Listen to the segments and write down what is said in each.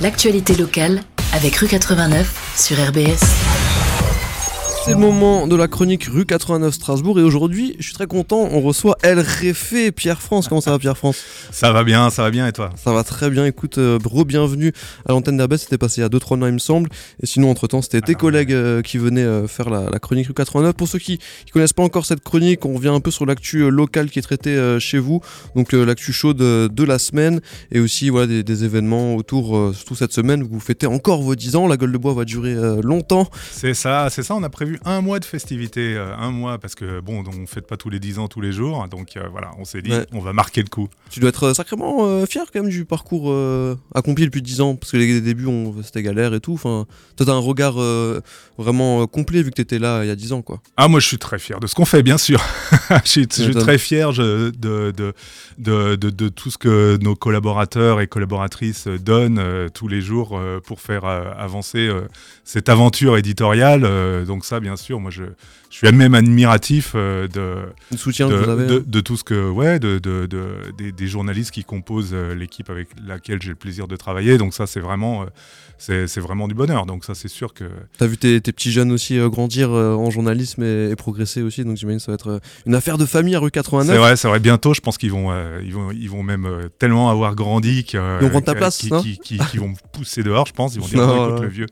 L'actualité locale avec Rue 89 sur RBS. C'est le moment de la chronique rue 89 Strasbourg et aujourd'hui, je suis très content, on reçoit El Réfé, Pierre France. Comment ça va Pierre France? Ça va bien, ça va bien et toi? Ça va très bien, écoute, euh, re-bienvenue à l'antenne d'Herbès, c'était passé il y a 2-3 ans il me semble. Et sinon, entre-temps, c'était tes Ah, collègues euh, qui venaient euh, faire la, la chronique rue 89. Pour ceux qui ne connaissent pas encore cette chronique, on revient un peu sur l'actu euh, locale qui est traitée chez vous, donc l'actu chaude de la semaine et aussi voilà, des, des événements autour, surtout cette semaine, vous fêtez encore vos 10 ans, la gueule de bois va durer longtemps. C'est ça, c'est ça. On a prévu un mois de festivités, euh, un mois parce que bon, on fête pas tous les 10 ans tous les jours, donc euh, voilà, on s'est dit, Ouais. on va marquer le coup. Tu dois être euh, sacrément euh, fier quand même du parcours accompli depuis 10 ans, parce que les débuts, c'était galère et tout. Enfin, toi, t'as un regard vraiment complet vu que t'étais là il y a 10 ans, quoi. Ah, moi, je suis très fier de ce qu'on fait, bien sûr. je suis, je suis m'étonnes. très fier je- de, de, de, de- tout ce que nos collaborateurs et collaboratrices donnent tous les jours pour faire avancer cette aventure éditoriale. Donc ça, bien sûr, moi, je, je suis même admiratif euh, de, soutien de, que vous avez. de- hein. de tout ce que ouais de, de- de- des, des journalistes qui composent euh, l'équipe avec laquelle j'ai le plaisir de travailler donc ça c'est vraiment euh, c'est vraiment du bonheur donc ça c'est sûr que T'as vu tes, tes petits jeunes aussi grandir en journalisme et, et progresser aussi, donc j'imagine que ça va être une affaire de famille à rue 89. c'est vrai c'est vrai bientôt je pense qu'ils vont euh, ils vont ils vont même euh, tellement avoir grandi que, Ils vont ta place, qui, non qui, qui- qui vont me pousser dehors je pense ils vont dire Non, non, écoute le vieux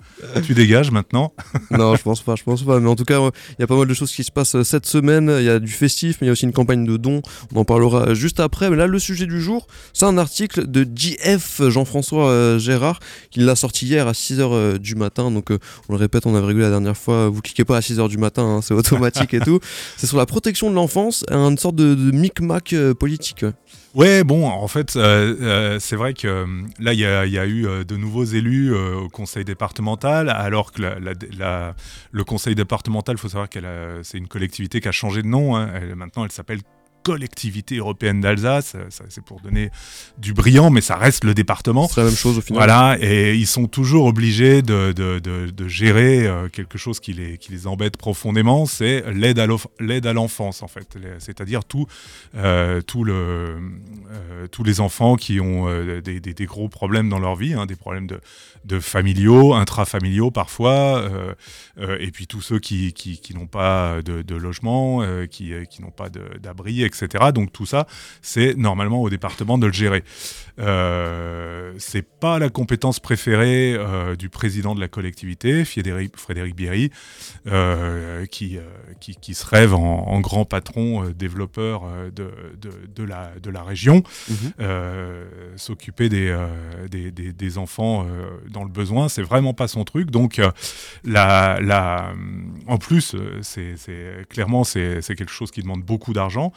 tu dégages maintenant non, je pense pas, je pense pas. Mais en tout cas, il y a pas mal de choses qui se passent euh, cette semaine. Il y a du festif, mais il y a aussi une campagne de dons. On en parlera euh, juste après. Mais là, le sujet du jour, c'est un article de JF Jean-François euh, Gérard qui l'a sorti hier à 6h du matin. Donc, on le répète, on avait régulé la dernière fois. Vous cliquez pas à 6h du matin, hein, c'est automatique et tout. C'est sur la protection de l'enfance, une sorte de, de micmac politique. ouais. Ouais, bon, en fait, euh, euh, c'est vrai que euh, là, il y a, eu de nouveaux élus au conseil départemental, alors que la- la- la- le conseil départemental, il faut savoir que c'est une collectivité qui a changé de nom. hein. Maintenant, elle s'appelle Collectivité européenne d'Alsace. Euh, C'est pour donner du brillant, mais ça reste le département. C'est la même chose au final. Voilà, et ils sont toujours obligés de, de- de- de gérer euh, quelque chose qui les, qui les embête profondément, c'est l'aide à l'enfance, en fait. C'est-à-dire tout, euh, tout le, euh, tous les enfants qui ont des, des- des gros problèmes dans leur vie, hein, des problèmes de, de familiaux, intrafamiliaux parfois, euh, et puis tous ceux qui, qui, qui n'ont pas de, logement, qui, qui n'ont pas d'abri, etc. Donc tout ça, c'est normalement au département de le gérer. Euh, c'est pas la compétence préférée euh, du président de la collectivité, Frédéric, Frédéric Bierry, euh, qui, euh, qui, qui se rêve en, en grand patron développeur de, de, de la, de la région, Mhm. S'occuper des, des, des- des enfants dans le besoin, c'est vraiment pas son truc. Donc, la, la, en plus, c'est clairement, c'est quelque chose qui demande beaucoup d'argent.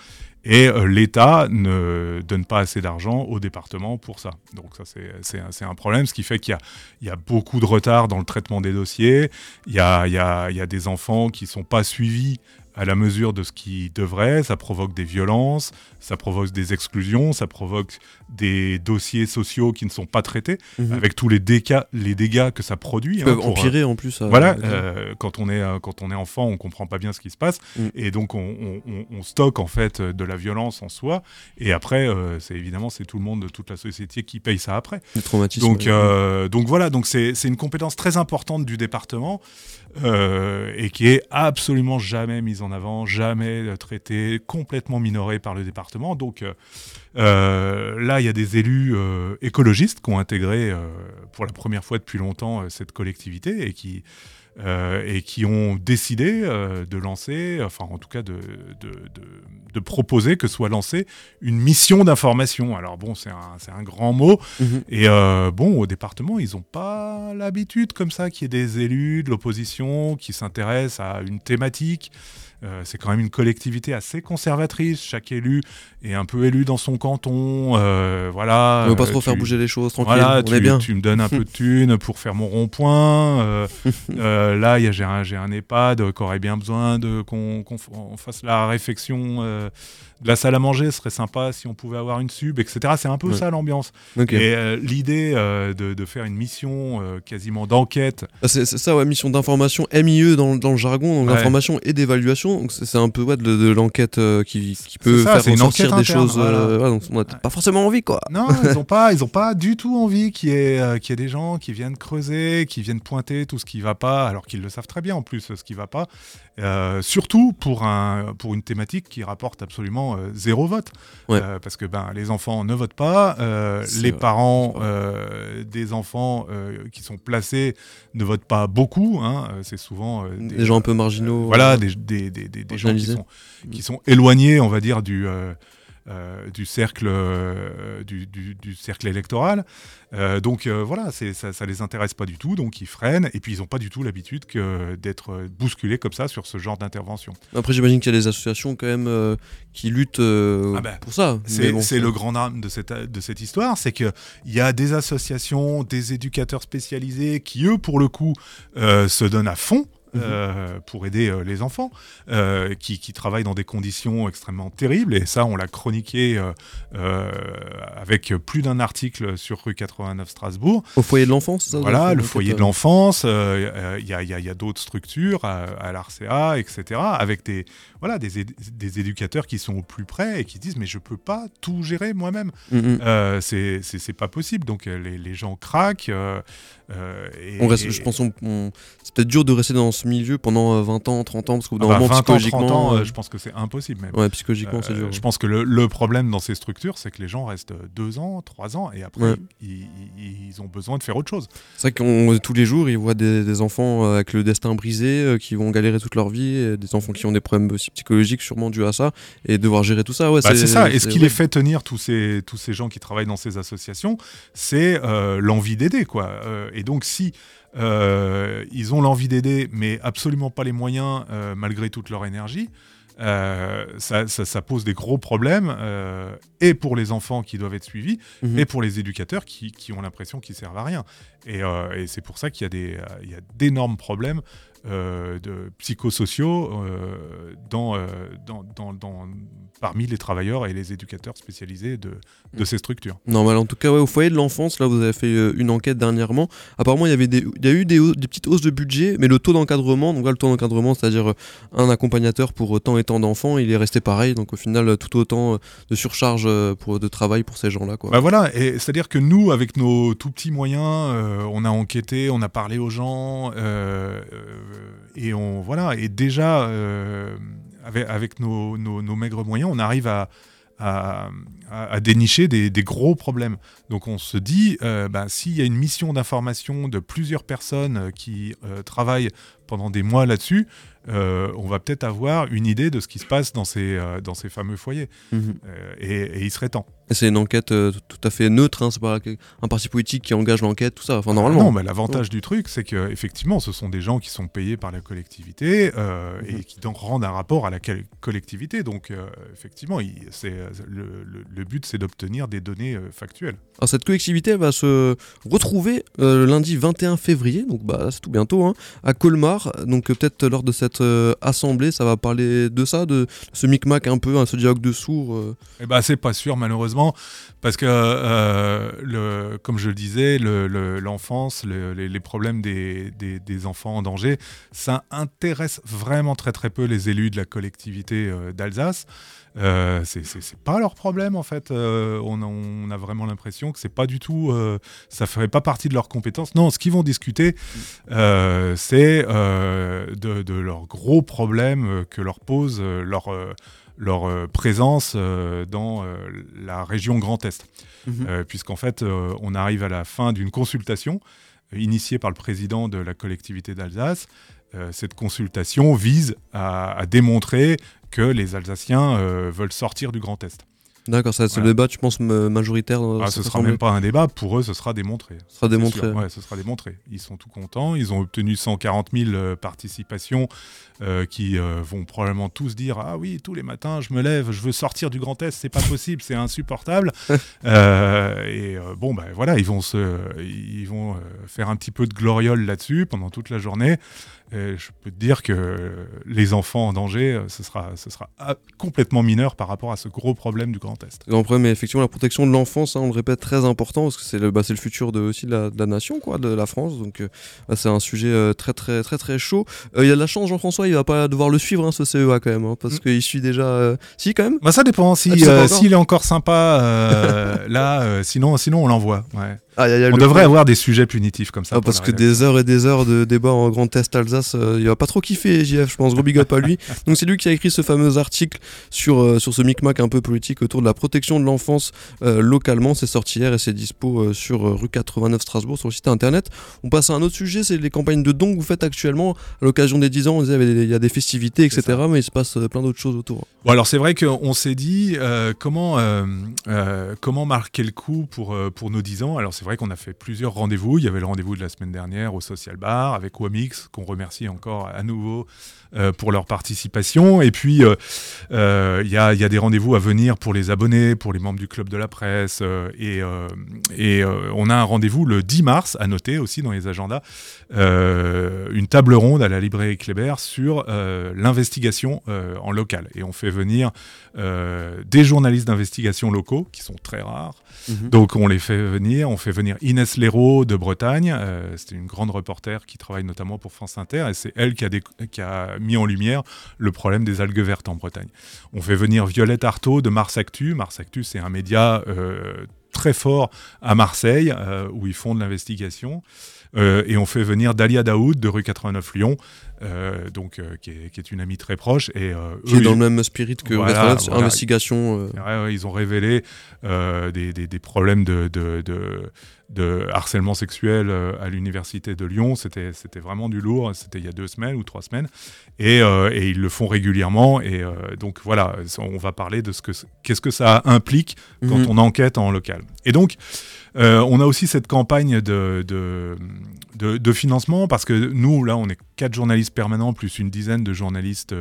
Et euh, l'État ne donne pas assez d'argent au département pour ça. Donc ça, c'est- un, problème, ce qui fait qu'il y a, beaucoup de retard dans le traitement des dossiers. Il y a, il y a- des enfants qui sont pas suivis à la mesure de ce qu'ils devraient. Ça provoque des violences, ça provoque des exclusions, ça provoque des dossiers sociaux qui ne sont pas traités, Mhm. avec tous les dégâts, les dégâts que ça produit. Qui hein, peuvent pour, euh, empirer en plus. euh, voilà, euh, quand, on est, quand on est enfant, on comprend pas bien ce qui se passe. Mm. Et donc, on, on- on- on stocke en fait de la violence en soi. Et après, c'est évidemment, c'est tout le monde de toute la société qui paye ça après. des traumatismes. Donc, donc voilà, donc c'est une compétence très importante du département et qui est absolument jamais mise en avant, jamais traitée, complètement minorée par le département. Donc euh, euh, là, il y a des élus euh, écologistes qui ont intégré pour la première fois depuis longtemps cette collectivité et qui et qui ont décidé de lancer, enfin en tout cas de, de, de- de proposer que soit lancée une mission d'information. Alors bon, c'est un, c'est un grand mot, Mhm. et euh, bon, au département, ils n'ont pas l'habitude comme ça qu'il y ait des élus de l'opposition qui s'intéressent à une thématique. Euh, c'est quand même une collectivité assez conservatrice. Chaque élu est un peu élu dans son canton. euh, voilà. On veut pas Euh, trop faire bouger les choses, tranquille. Voilà, on tu, est bien. tu me donnes un peu de thunes pour faire mon rond-point. euh, là, j'ai un, un EHPAD qui aurait bien besoin qu'on fasse la réfection euh, de la salle à manger, serait sympa si on pouvait avoir une sub, etc. C'est un peu Ouais. ça l'ambiance. Et euh, l'idée euh, de, de faire une mission euh, quasiment d'enquête, Ah, c'est ça, ouais, mission d'information, MIE dans, dans le jargon, donc Ouais. d'information et d'évaluation. Donc c'est un peu ouais, de, de l'enquête qui, qui peut ça, faire ressortir des interne, choses. donc on n'a pas forcément envie, quoi. Non, ils n'ont pas, ils ont pas du tout envie qu'il y, ait, y ait des gens qui viennent creuser, qui viennent pointer tout ce qui va pas, alors qu'ils le savent très bien en plus ce qui va pas. Surtout pour un pour une thématique qui rapporte absolument euh, zéro vote, Ouais. Euh, parce que ben les enfants ne votent pas, euh, les vrai. parents des enfants qui sont placés ne votent pas beaucoup. hein, c'est souvent Des gens un peu marginaux. voilà, des, des, des, gens qui sont, qui sont éloignés, on va dire, du, du, cercle, euh, du, du- du cercle électoral. Euh, donc euh, voilà, ça, ça les intéresse pas du tout, donc ils freinent, et puis ils n'ont pas du tout l'habitude que d'être euh, bousculés comme ça sur ce genre d'intervention. Après, j'imagine qu'il y a des associations quand même euh, qui luttent euh, Ah bah, pour ça. C'est bon, le grand drame de cette, de cette histoire, c'est qu'il y a des associations, des éducateurs spécialisés qui, eux, pour le coup, euh, se donnent à fond. Euh, pour aider euh, les enfants euh, qui, qui travaillent dans des conditions extrêmement terribles et ça on l'a chroniqué avec plus d'un article sur rue 89 Strasbourg Au foyer de l'enfance, ça voilà, le foyer de l'enfance, il y a, y a- il y a d'autres structures à, à l'ARCA, etc., avec des, voilà, des, des éducateurs qui sont au plus près et qui disent mais je peux pas tout gérer moi-même. euh, mm, mm. Euh, c'est pas possible. Donc les, les gens craquent. et- On reste, et- je pense, on, on- c'est peut-être dur de rester dans ce milieu pendant euh, 20 ans, 30 ans, parce qu'au bout Ah bah, moment, 20 ans, 30 psychologiquement. ans, euh, euh, je pense que c'est impossible même. Ouais, psychologiquement, c'est Euh, dur. Je pense que le, le problème dans ces structures, c'est que les gens restent deux ans, trois ans, et après, Ouais. ils, ils- ils ont besoin de faire autre chose. C'est vrai qu'on tous les jours, ils voient des, des enfants euh, avec le destin brisé, euh, qui vont galérer toute leur vie, et des enfants qui ont des problèmes aussi psychologiques, sûrement dus à ça, et devoir gérer tout ça. Ouais, Bah, c'est ça. Et ce qui les fait tenir tous ces, tous ces gens qui travaillent dans ces associations, c'est euh, l'envie d'aider. quoi. Euh, et donc, si euh, ils ont l'envie d'aider, mais absolument pas les moyens, euh, malgré toute leur énergie, euh, ça, ça- ça pose des gros problèmes, euh, et pour les enfants qui doivent être suivis, Mhm. et pour les éducateurs qui, qui ont l'impression qu'ils servent à rien. Et, euh, et c'est pour ça qu'il y a euh, d'énormes problèmes euh, de psychosociaux euh, dans, euh, dans, dans- dans- parmi les travailleurs et les éducateurs spécialisés de, de Mm. ces structures. Normal. En tout cas, ouais, au foyer de l'enfance, là, vous avez fait euh, une enquête dernièrement. Apparemment, il y avait des, il y a eu des, petites hausses de budget, mais le taux d'encadrement, donc là, le taux d'encadrement, c'est-à-dire euh, un accompagnateur pour euh, tant et tant d'enfants, il est resté pareil. Donc au final, euh, tout autant euh, de surcharge euh, pour, de travail pour ces gens-là. Bah voilà, et c'est-à-dire que nous, avec nos tout petits moyens, euh, on a enquêté, on a parlé aux gens, euh, euh, et on voilà, et déjà euh, avec, avec nos, nos- nos maigres moyens, on arrive à, à, à- à dénicher des, des gros problèmes. Donc on se dit, euh, bah, s'il y a une mission d'information de plusieurs personnes euh, qui euh, travaillent pendant des mois là-dessus, euh, on va peut-être avoir une idée de ce qui se passe dans ces, euh, dans ces fameux foyers. Mhm. Euh, et, et il serait temps. C'est une enquête euh, tout à fait neutre, hein, c'est pas un parti politique qui engage l'enquête, tout ça. Enfin, normalement. Non, mais l'avantage du truc, c'est que effectivement, ce sont des gens qui sont payés par la collectivité euh, Mhm. et qui donc rendent un rapport à la collectivité. Donc, euh, effectivement, il- le, le- le but, c'est d'obtenir des données factuelles. Alors, cette collectivité elle va se retrouver le lundi 21 février, donc bah, c'est tout bientôt, hein, à Colmar. Donc peut-être lors de cette assemblée, ça va parler de ça, de ce micmac un peu, hein, ce dialogue de sourds. Eh ben, c'est pas sûr, malheureusement, parce que, euh, comme je le disais, le- le- l'enfance, le- les, problèmes des, enfants en danger, ça intéresse vraiment très très peu les élus de la collectivité euh, d'Alsace. Euh, c'est pas leur problème en fait. Euh, on, a, on a vraiment l'impression que c'est pas du tout, euh, ça ferait pas partie de leurs compétences. Non, ce qu'ils vont discuter, euh, c'est de, de leurs gros problèmes que leur pose leur, leur présence dans la région Grand Est. Euh, Puisqu'en fait, on arrive à la fin d'une consultation initiée par le président de la collectivité d'Alsace. Euh, cette consultation vise à, à démontrer que les Alsaciens euh, veulent sortir du Grand Est. D'accord, ça c'est Voilà. le débat, tu penses, m- majoritaire dans Ah, ce sera même pas un débat, pour eux, ce sera démontré. Ce sera démontré. Ouais, ce sera démontré. Ils sont tout contents. Ils ont obtenu 140 000 euh, participations euh, qui euh, vont probablement tous dire Ah oui, tous les matins, je me lève, je veux sortir du Grand Est, c'est pas possible, c'est insupportable. Et bon, ben voilà, ils vont, se, ils vont faire un petit peu de gloriole là-dessus pendant toute la journée. Et je peux te dire que les enfants en danger, euh, ce sera, ce sera ah, complètement mineur par rapport à ce gros problème du Grand Est. Problème, mais effectivement, la protection de l'enfance, hein, on le répète, très important parce que c'est le, bah, le futur de, aussi de la, de la nation, quoi, de la France. Donc, euh, bah, c'est un sujet euh, très, très, très, très chaud. Euh, Il y a de la chance, Jean-François, il va pas devoir le suivre, hein, ce CEA quand même, hein, parce Mm. qu'il suit déjà. euh, Si, quand même. Bah, ça dépend. Si, Ah, s'il est encore sympa, là, sinon, sinon on l'envoie. Ouais. Ah, il y a- il y a On devrait avoir des sujets punitifs comme ça. Ah, parce que des heures et des heures de débat en Grand Est Alsace, euh, il va pas trop kiffer JF, je pense, gros big up à lui. Donc c'est lui qui a écrit ce fameux article sur, euh, sur ce micmac un peu politique autour de la protection de l'enfance euh, localement. C'est sorti hier et c'est dispo euh, sur euh, rue 89 Strasbourg sur le site internet. On passe à un autre sujet, c'est les campagnes de dons que vous faites actuellement. À l'occasion des 10 ans, on disait il y a des festivités, etc. Mais il se passe euh, plein d'autres choses autour. Bon, alors c'est vrai qu'on s'est dit euh, comment, euh, euh, comment marquer le coup pour, euh, pour nos 10 ans. Alors c'est vrai qu'on a fait plusieurs rendez-vous. Il y avait le rendez-vous de la semaine dernière au Social Bar avec Wamix, qu'on remercie encore à nouveau euh, pour leur participation. Et puis euh, euh, il y, a, il y a des rendez-vous à venir pour les abonnés, pour les membres du club de la presse. et et on a un rendez-vous le 10 mars, à noter aussi dans les agendas, une table ronde à la librairie Kléber sur l'investigation en local. Et on fait venir des journalistes d'investigation locaux, qui sont très rares. Donc on les fait venir, on fait venir Inès Léraud de Bretagne, euh, c'était une grande reporter qui travaille notamment pour France Inter, et c'est elle qui a, déc- qui a mis en lumière le problème des algues vertes en Bretagne. On fait venir Violette Artaud de Mars Actu. Mars Actu, c'est un média euh, très fort à Marseille, euh, où ils font de l'investigation. Euh, et on fait venir Dalia Daoud de rue 89 Lyon, euh, donc, euh, qui, est, qui est une amie très proche. Et, euh, Qui est dans ils- le même spirit que Voilà, voilà. investigation. euh, Ouais, ouais, ils ont révélé euh, des, des- des problèmes de, de- de- de harcèlement sexuel euh, à l'université de Lyon. C'était vraiment du lourd. C'était il y a deux semaines ou trois semaines. Et, euh, et ils le font régulièrement. Et euh, donc voilà, on va parler de ce que qu'est-ce que ça implique quand mhm. on enquête en local. Et donc, euh, on a aussi cette campagne de, de, de- de financement parce que nous, là, on est quatre journalistes permanents plus une dizaine de journalistes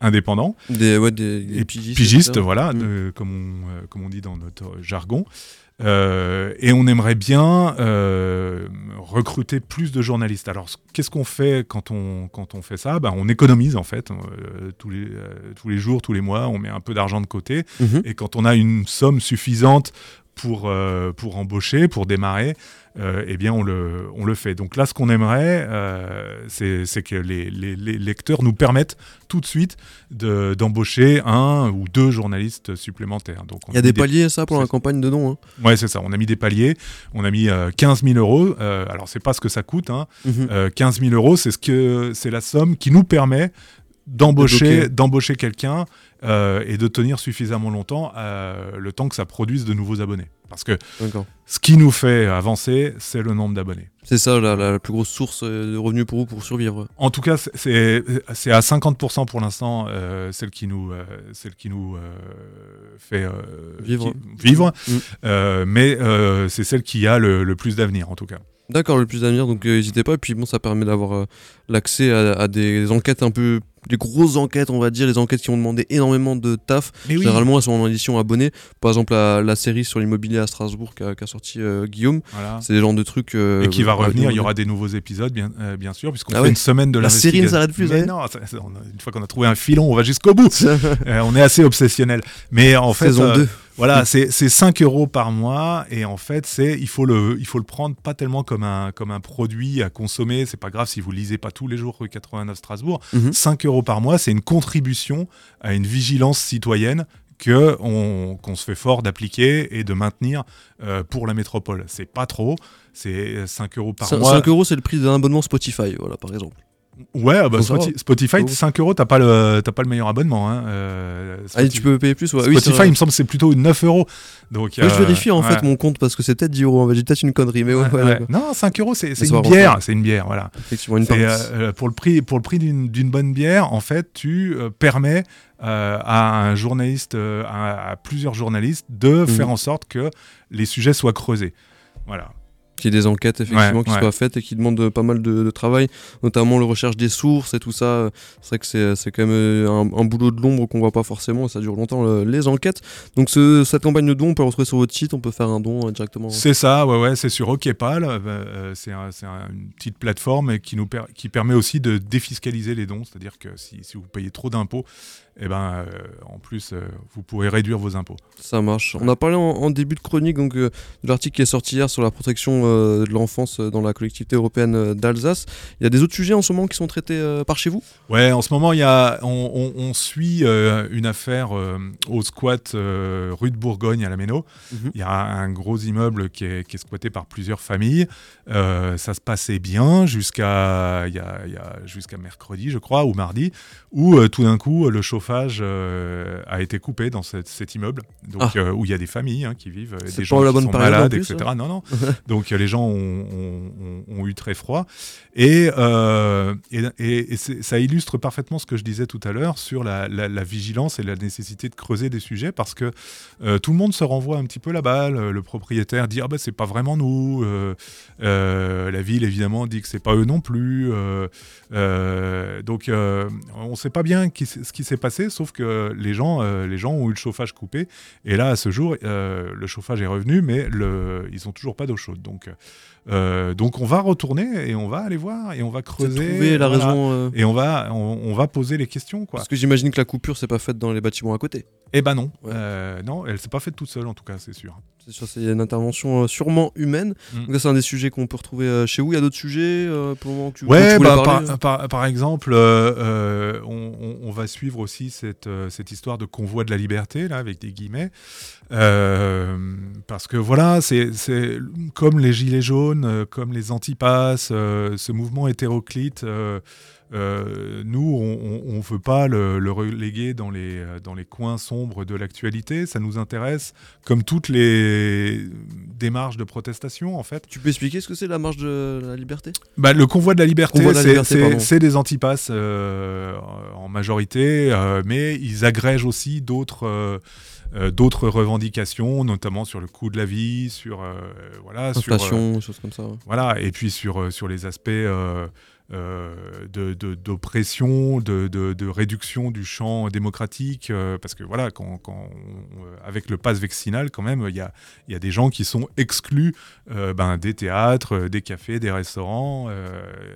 indépendants Des, ouais, des, des et pigistes. pigistes, voilà, de- comme, on, comme on dit dans notre jargon. Euh, et on aimerait bien euh, recruter plus de journalistes. Alors, qu'est-ce qu'on fait quand on, quand on fait ça? Ben, On économise, en fait, euh, tous, les, euh, tous les jours, tous les mois, on met un peu d'argent de côté. Mhm. Et quand on a une somme suffisante pour, euh, pour embaucher, pour démarrer, euh, eh bien on le, on le fait. Donc là, ce qu'on aimerait, euh, c'est que les, les- les lecteurs nous permettent tout de suite de- d'embaucher un ou deux journalistes supplémentaires. Donc, on Il y a des paliers, ça, pour la campagne de dons. hein. Ouais, c'est ça. On a mis des paliers. On a mis euh, 15 000 euros. Alors, c'est pas ce que ça coûte. Hein. Euh, 15 000 euros, c'est ce que la somme qui nous permet d'embaucher d'embaucher quelqu'un euh, et de tenir suffisamment longtemps euh, le temps que ça produise de nouveaux abonnés. Parce que ce qui nous fait avancer, c'est le nombre d'abonnés. C'est ça la, plus grosse source euh, de revenus pour vous pour survivre. En tout cas, c'est- à 50% pour l'instant euh, celle qui nous, euh, celle qui nous euh, fait Vivre. qui- vivre. Mm. Mais c'est celle qui a le, le plus d'avenir en tout cas. D'accord, le plus d'avenir, donc n'hésitez pas. Et puis bon, ça permet d'avoir l'accès à, à des enquêtes un peu. des grosses enquêtes, on va dire, les enquêtes qui ont demandé énormément de taf. Mais Généralement, elles sont en édition abonnée. Par exemple, la, la série sur l'immobilier à Strasbourg qu'a sorti euh, Guillaume. Voilà. C'est des genres de trucs. euh, Et qui va revenir, il y aura des nouveaux épisodes, bien, euh, bien sûr, puisqu'on Ah fait ouais. une semaine de La série ne s'arrête plus, Mais ouais. non, ça- ça- on a- une fois qu'on a trouvé un filon, on va jusqu'au bout. On est assez obsessionnel. Mais en fait, Saison 2. Voilà, c'est c'est 5 euros par mois et en fait, c'est il faut le il faut le prendre pas tellement comme un comme un produit à consommer. C'est pas grave si vous lisez pas tous les jours rue 89 Strasbourg. Mhm. 5 euros par mois, c'est une contribution à une vigilance citoyenne que on- qu'on se fait fort d'appliquer et de maintenir euh, pour la métropole. C'est pas trop, c'est 5 euros par 5, mois. euros, c'est le prix d'un abonnement Spotify, voilà, par exemple. Ouais, ah bah, Spotify, Faut- 5 euros, t'as pas le pas le meilleur abonnement. Hein. euh, Ah, Spotify- tu peux payer plus ouais. Spotify, il me semble, que c'est plutôt 9 euros. Donc, Ouais, je euh, vérifie en ouais. fait mon compte parce que c'est peut-être 10 euros. J'ai peut-être une connerie, mais. Non, 5 euros, c'est une bière. C'est une bière, voilà. effectivement une euh, pour le prix, pour le prix d'une d'une bonne bière, en fait, tu permets euh, à un journaliste, à, à plusieurs journalistes, de Mhm. faire en sorte que les sujets soient creusés. Voilà. Qu'il y ait des enquêtes effectivement qui soient faites et qui demandent pas mal de, travail, notamment la recherche des sources et tout ça. C'est vrai que c'est quand même un, boulot de l'ombre qu'on voit pas forcément et ça dure longtemps les enquêtes. Donc cette campagne de don, on peut la retrouver sur votre site, on peut faire un don directement. C'est ça, ouais, ouais, c'est sur OKPAL. c'est une petite plateforme qui, nous qui permet aussi de défiscaliser les dons, c'est-à-dire que si, si vous payez trop d'impôts, et eh ben, euh, en plus, euh, vous pourrez réduire vos impôts. Ça marche. On a parlé en, début de chronique donc, euh, de l'article qui est sorti hier sur la protection de l'enfance dans la collectivité européenne d'Alsace. Il y a des autres sujets en ce moment qui sont traités par chez vous? Ouais, en ce moment, il y a, on, suit une affaire au squat rue de Bourgogne à la Méno. Mhm. Il y a un gros immeuble qui est, qui est squatté par plusieurs familles. ça se passait bien jusqu'à jusqu'à mercredi, je crois, ou mardi, où tout d'un coup, le chauffeur euh, a été coupé dans cet immeuble, donc, ah. euh, où il y a des familles hein, qui vivent, des gens qui sont malades, etc. Hein. Non, non. donc les gens ont, eu très froid. Et, euh, ça illustre parfaitement ce que je disais tout à l'heure sur la, vigilance et la nécessité de creuser des sujets parce que tout le monde se renvoie un petit peu la balle. Le propriétaire dit ah ben c'est pas vraiment nous. la ville évidemment dit que c'est pas eux non plus. donc on sait pas bien ce qui s'est passé sauf que les gens, euh, les gens ont eu le chauffage coupé. Et là, à ce jour, euh, le chauffage est revenu, mais ils n'ont toujours pas d'eau chaude. Donc, Donc euh, donc on va retourner et on va aller voir et on va creuser. la raison. Et on va, on, va poser les questions. Quoi. Parce que j'imagine que la coupure, c'est pas faite dans les bâtiments à côté. Eh ben non. non, elle s'est pas faite toute seule, en tout cas, c'est sûr. C'est sûr, c'est une intervention sûrement humaine. Mm. Donc, c'est un des sujets qu'on peut retrouver chez vous. Il y a d'autres sujets pour le moment que tu, ouais, bah, par, par, exemple, on, on, va suivre aussi cette, euh, cette histoire de convoi de la liberté, là, avec des guillemets. Euh, parce que voilà, c'est comme les Gilets jaunes, euh, comme les antipasses, ce mouvement hétéroclite. nous, on ne veut pas le, reléguer dans les, dans les coins sombres de l'actualité. Ça nous intéresse, comme toutes les démarches de protestation, en fait. Tu peux expliquer ce que c'est la marche de la liberté? Bah, Le convoi de la liberté, c'est des antipasses en majorité, mais ils agrègent aussi d'autres euh, d'autres revendications, notamment sur le coût de la vie, sur euh, voilà, sur euh, choses comme ça. Voilà, et puis sur sur les aspects d'oppression, de, de, de, réduction du champ démocratique, euh, parce que voilà, quand, quand euh, avec le pass vaccinal, quand même, il y a, y a, des gens qui sont exclus ben, des théâtres, des cafés, des restaurants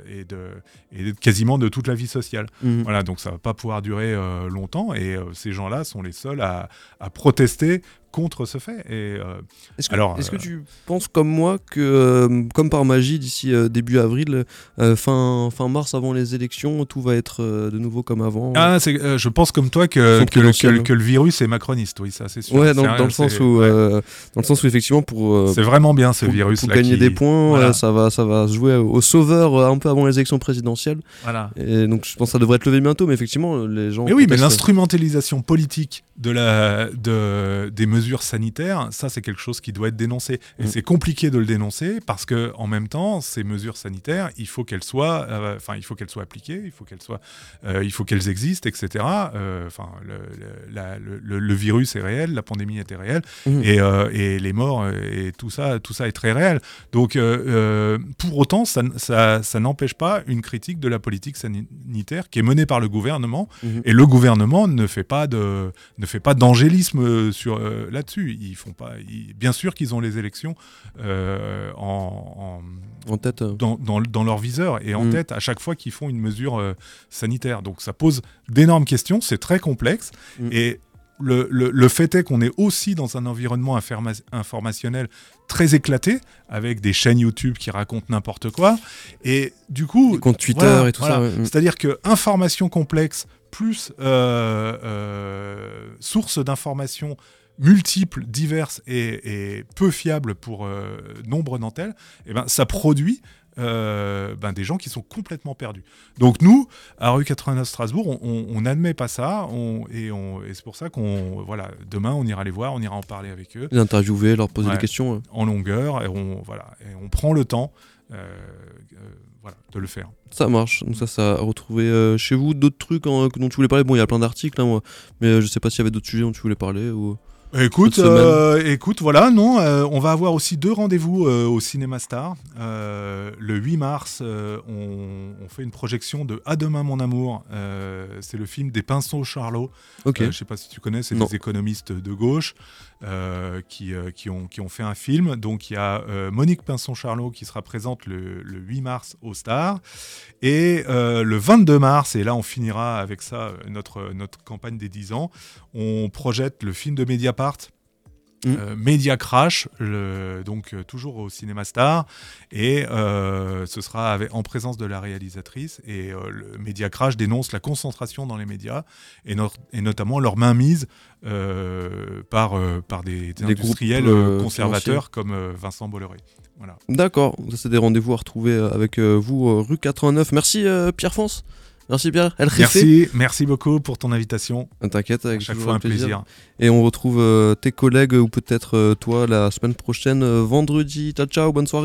et, de, et quasiment de toute la vie sociale. Mmh. Voilà, donc ça va pas pouvoir durer longtemps, et ces gens-là sont les seuls à, à protester contre ce fait. Et, euh, est-ce que, alors, est-ce que euh, tu penses comme moi que, euh, comme par magie, d'ici début avril, fin, fin mars, avant les élections, tout va être de nouveau comme avant? Ah, c'est, Je pense comme toi que, que, le, que, le virus est macroniste, oui, ça c'est sûr. Ouais, dans, dans le sens où, dans le sens où effectivement, pour. c'est vraiment bien ce virus. Pour gagner des points, ça, va, ça va se jouer au sauveur un peu avant les élections présidentielles. Voilà. Et donc je pense que ça devrait être levé bientôt, mais effectivement, les gens. Mais oui, mais l'instrumentalisation politique de la, de, des mesures sanitaires, ça c'est quelque chose qui doit être dénoncé. Et mm. c'est compliqué de le dénoncer parce que en même temps, ces mesures sanitaires, il faut qu'elles soient, euh, enfin il faut qu'elles soient appliquées, il faut qu'elles soient, euh, il faut qu'elles existent, etc. Euh, enfin, le, le, le, virus est réel, la pandémie était réelle, mm. et, et, les morts et tout ça, tout ça est très réel. Donc pour autant, ça, ça, ça n'empêche pas une critique de la politique sanitaire qui est menée par le gouvernement, mm-hmm. et le gouvernement ne fait pas de ne fait pas d'angélisme euh, sur euh, là-dessus. Ils font pas. bien sûr qu'ils ont les élections euh, en, en, tête, dans, dans, leur viseur et en mm. tête à chaque fois qu'ils font une mesure sanitaire. Donc ça pose d'énormes questions. C'est très complexe mm. et le, le, fait est qu'on est aussi dans un environnement informationnel très éclaté, avec des chaînes YouTube qui racontent n'importe quoi. Et du coup. compte Twitter et tout ça. Mm. C'est-à-dire que information complexe plus euh, euh, source d'informations multiples, diverses et, peu fiables pour euh, nombre d'entre elles, eh ben, ça produit ben, des gens qui sont complètement perdus. Donc nous, à rue 89 Strasbourg, on n'admet pas ça, et, c'est pour ça qu'on, voilà, demain on ira les voir, on ira en parler avec eux. Les interviewer, leur poser des questions. En longueur, et on, voilà, et on prend le temps voilà, de le faire. Ça marche. Donc ça, ça a retrouvé euh, chez vous d'autres trucs dont tu voulais parler? Bon, il y a plein d'articles, hein, moi, mais euh, je sais pas s'il y avait d'autres sujets dont tu voulais parler ou. Écoute, euh, écoute, voilà, non, euh, on va avoir aussi deux rendez-vous euh, au Cinéma Star. Le 8 mars, on, on fait une projection de À demain mon amour. C'est le film des Pinceaux Charlot. Ok. Je sais pas si tu connais, c'est des économistes de gauche qui, qui, ont, qui ont fait un film. Donc il y a Monique Pinson-Charlot qui sera présente le, le 8 mars au Star. Et le 22 mars, et là on finira avec ça notre, notre campagne des 10 ans, on projette le film de Mediapart. Mm. euh, Media Crash, le- donc euh, toujours au Cinéma Star, et euh, ce sera avec- en présence de la réalisatrice. Et le Media Crash dénonce la concentration dans les médias et, no- et notamment leur mainmise par, par des, des Des industriels groupes, conservateurs comme Vincent Bolloré. Voilà. D'accord, c'est des rendez-vous à retrouver avec vous, rue 89. Merci euh, Pierre France. Merci Pierre. Merci, merci beaucoup pour ton invitation. T'inquiète, À avec chaque toujours fois un plaisir. Et on retrouve euh, tes collègues ou peut-être euh, toi la semaine prochaine, euh, vendredi. Ciao ciao, bonne soirée.